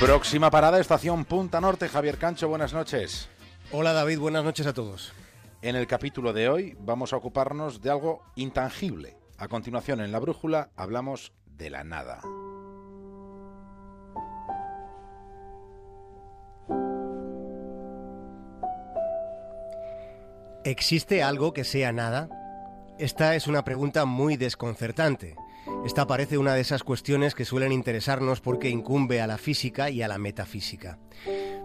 Próxima parada, estación Punta Norte. Javier Cancho, buenas noches. Hola David, buenas noches a todos. En el capítulo de hoy vamos a ocuparnos de algo intangible. A continuación, en la brújula, hablamos de la nada. ¿Existe algo que sea nada? Esta es una pregunta muy desconcertante. Esta parece una de esas cuestiones que suelen interesarnos porque incumbe a la física y a la metafísica.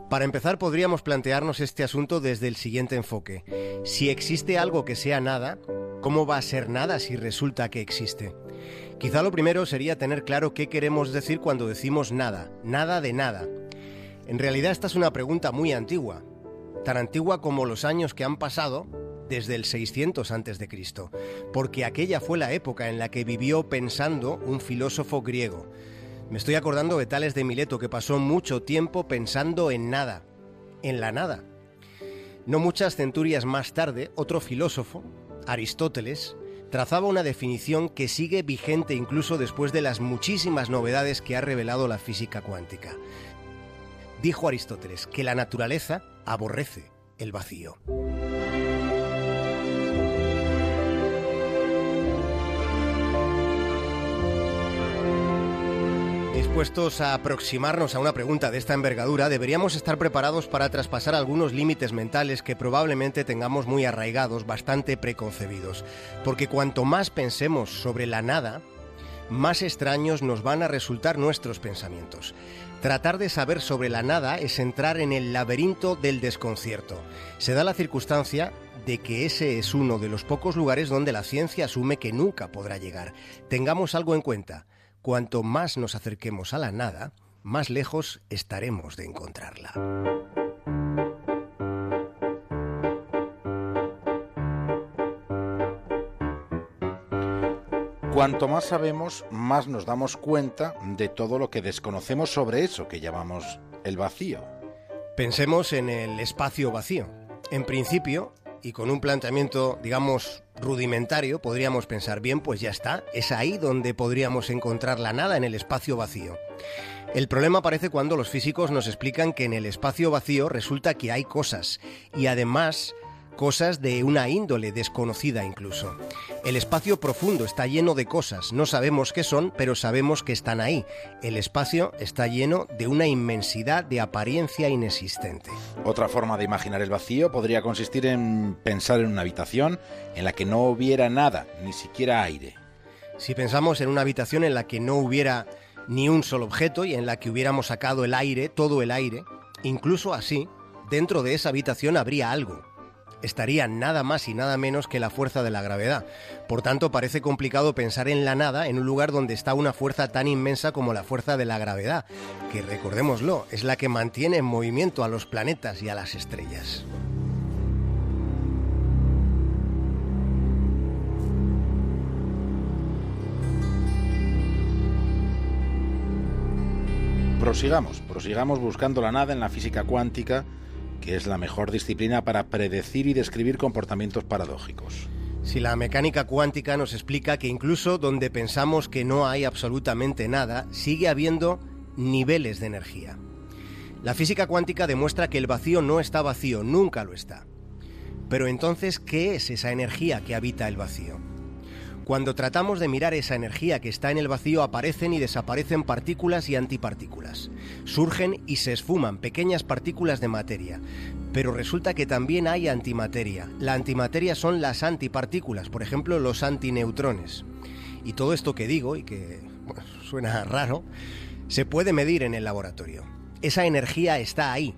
Para empezar, podríamos plantearnos este asunto desde el siguiente enfoque. Si existe algo que sea nada, ¿cómo va a ser nada si resulta que existe? Quizá lo primero sería tener claro qué queremos decir cuando decimos nada, nada de nada. En realidad esta es una pregunta muy antigua, tan antigua como los años que han pasado desde el 600 a.C., porque aquella fue la época en la que vivió pensando un filósofo griego. Me estoy acordando de Tales de Mileto, que pasó mucho tiempo pensando en nada, en la nada. No muchas centurias más tarde, otro filósofo, Aristóteles, trazaba una definición que sigue vigente incluso después de las muchísimas novedades que ha revelado la física cuántica. Dijo Aristóteles que la naturaleza aborrece el vacío. Dispuestos a aproximarnos a una pregunta de esta envergadura, deberíamos estar preparados para traspasar algunos límites mentales que probablemente tengamos muy arraigados, bastante preconcebidos. Porque cuanto más pensemos sobre la nada, más extraños nos van a resultar nuestros pensamientos. Tratar de saber sobre la nada es entrar en el laberinto del desconcierto. Se da la circunstancia de que ese es uno de los pocos lugares donde la ciencia asume que nunca podrá llegar. Tengamos algo en cuenta. Cuanto más nos acerquemos a la nada, más lejos estaremos de encontrarla. Cuanto más sabemos, más nos damos cuenta de todo lo que desconocemos sobre eso que llamamos el vacío. Pensemos en el espacio vacío. En principio, y con un planteamiento, digamos, rudimentario, podríamos pensar, bien, pues ya está, es ahí donde podríamos encontrar la nada en el espacio vacío. El problema aparece cuando los físicos nos explican que en el espacio vacío resulta que hay cosas, y además cosas de una índole desconocida incluso. El espacio profundo está lleno de cosas, no sabemos qué son, pero sabemos que están ahí. El espacio está lleno de una inmensidad de apariencia inexistente. Otra forma de imaginar el vacío podría consistir en pensar en una habitación en la que no hubiera nada, ni siquiera aire. Si pensamos en una habitación en la que no hubiera ni un solo objeto y en la que hubiéramos sacado el aire, todo el aire, incluso así, dentro de esa habitación habría algo, estaría nada más y nada menos que la fuerza de la gravedad. Por tanto, parece complicado pensar en la nada en un lugar donde está una fuerza tan inmensa como la fuerza de la gravedad, que recordémoslo, es la que mantiene en movimiento a los planetas y a las estrellas. Prosigamos, prosigamos buscando la nada en la física cuántica que es la mejor disciplina para predecir y describir comportamientos paradójicos. Si la mecánica cuántica nos explica que incluso donde pensamos que no hay absolutamente nada, sigue habiendo niveles de energía. La física cuántica demuestra que el vacío no está vacío, nunca lo está. Pero entonces, ¿qué es esa energía que habita el vacío? Cuando tratamos de mirar esa energía que está en el vacío aparecen y desaparecen partículas y antipartículas. Surgen y se esfuman pequeñas partículas de materia. Pero resulta que también hay antimateria. La antimateria son las antipartículas, por ejemplo los antineutrones. Y todo esto que digo, y que suena raro, se puede medir en el laboratorio. Esa energía está ahí.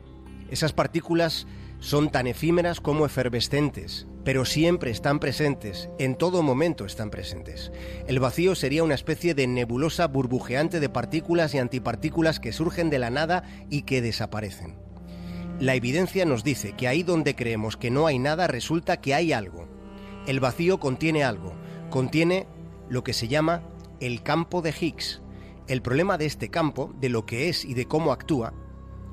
Esas partículas son tan efímeras como efervescentes, pero siempre están presentes, en todo momento están presentes. El vacío sería una especie de nebulosa burbujeante de partículas y antipartículas que surgen de la nada y que desaparecen. La evidencia nos dice que ahí donde creemos que no hay nada resulta que hay algo. El vacío contiene algo, contiene lo que se llama el campo de Higgs. El problema de este campo, de lo que es y de cómo actúa,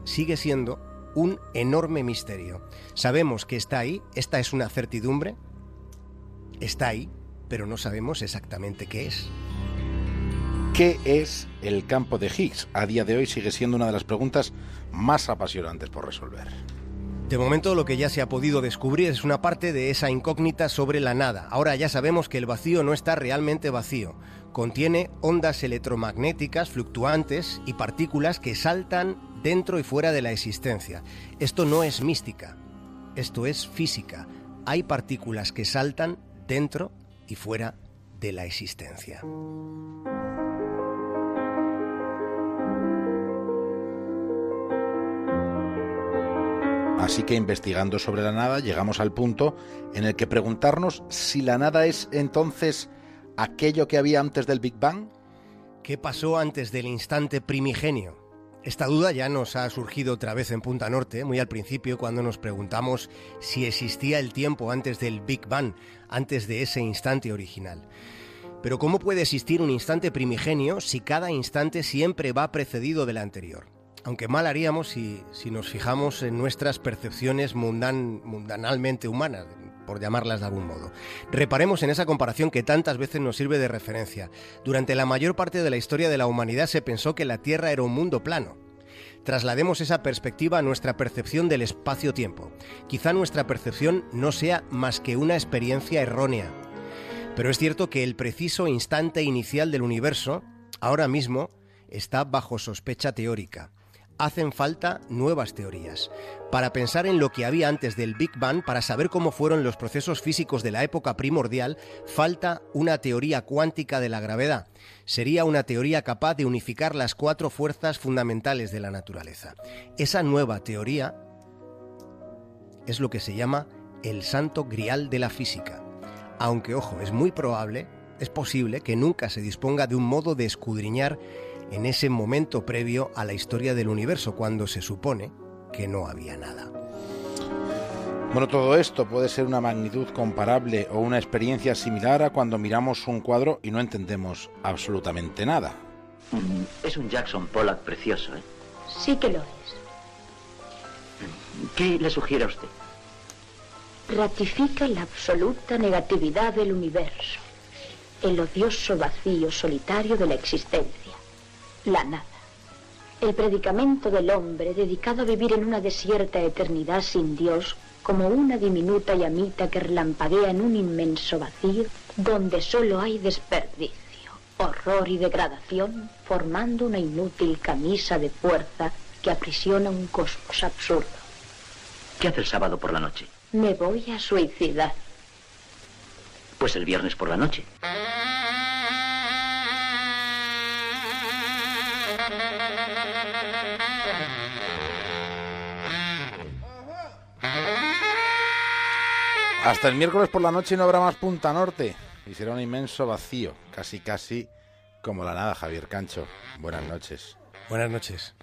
sigue siendo un enorme misterio. Sabemos que está ahí, esta es una certidumbre, está ahí, pero no sabemos exactamente qué es. ¿Qué es el campo de Higgs? A día de hoy sigue siendo una de las preguntas más apasionantes por resolver. De momento lo que ya se ha podido descubrir es una parte de esa incógnita sobre la nada. Ahora ya sabemos que el vacío no está realmente vacío. Contiene ondas electromagnéticas fluctuantes y partículas que saltan dentro y fuera de la existencia. Esto no es mística, esto es física. Hay partículas que saltan dentro y fuera de la existencia. Así que investigando sobre la nada llegamos al punto en el que preguntarnos si la nada es entonces aquello que había antes del Big Bang. ¿Qué pasó antes del instante primigenio? Esta duda ya nos ha surgido otra vez en Punta Norte, muy al principio, cuando nos preguntamos si existía el tiempo antes del Big Bang, antes de ese instante original. Pero ¿cómo puede existir un instante primigenio si cada instante siempre va precedido del anterior? aunque mal haríamos si, nos fijamos en nuestras percepciones mundanalmente humanas, por llamarlas de algún modo. Reparemos en esa comparación que tantas veces nos sirve de referencia. Durante la mayor parte de la historia de la humanidad se pensó que la Tierra era un mundo plano. Traslademos esa perspectiva a nuestra percepción del espacio-tiempo. Quizá nuestra percepción no sea más que una experiencia errónea. Pero es cierto que el preciso instante inicial del universo, ahora mismo, está bajo sospecha teórica hacen falta nuevas teorías. Para pensar en lo que había antes del Big Bang, para saber cómo fueron los procesos físicos de la época primordial, falta una teoría cuántica de la gravedad. Sería una teoría capaz de unificar las cuatro fuerzas fundamentales de la naturaleza. Esa nueva teoría es lo que se llama el santo grial de la física. Aunque, ojo, es muy probable, es posible que nunca se disponga de un modo de escudriñar en ese momento previo a la historia del universo, cuando se supone que no había nada. Bueno, todo esto puede ser una magnitud comparable o una experiencia similar a cuando miramos un cuadro y no entendemos absolutamente nada. Mm, es un Jackson Pollock precioso, ¿eh? Sí que lo es. ¿Qué le sugiere a usted? Ratifica la absoluta negatividad del universo, el odioso vacío solitario de la existencia la nada. El predicamento del hombre dedicado a vivir en una desierta eternidad sin Dios, como una diminuta llamita que relampaguea en un inmenso vacío donde solo hay desperdicio, horror y degradación, formando una inútil camisa de fuerza que aprisiona un cosmos absurdo. ¿Qué hace el sábado por la noche? Me voy a suicidar. Pues el viernes por la noche. Hasta el miércoles por la noche no habrá más Punta Norte y será un inmenso vacío, casi casi como la nada, Javier Cancho. Buenas noches. Buenas noches.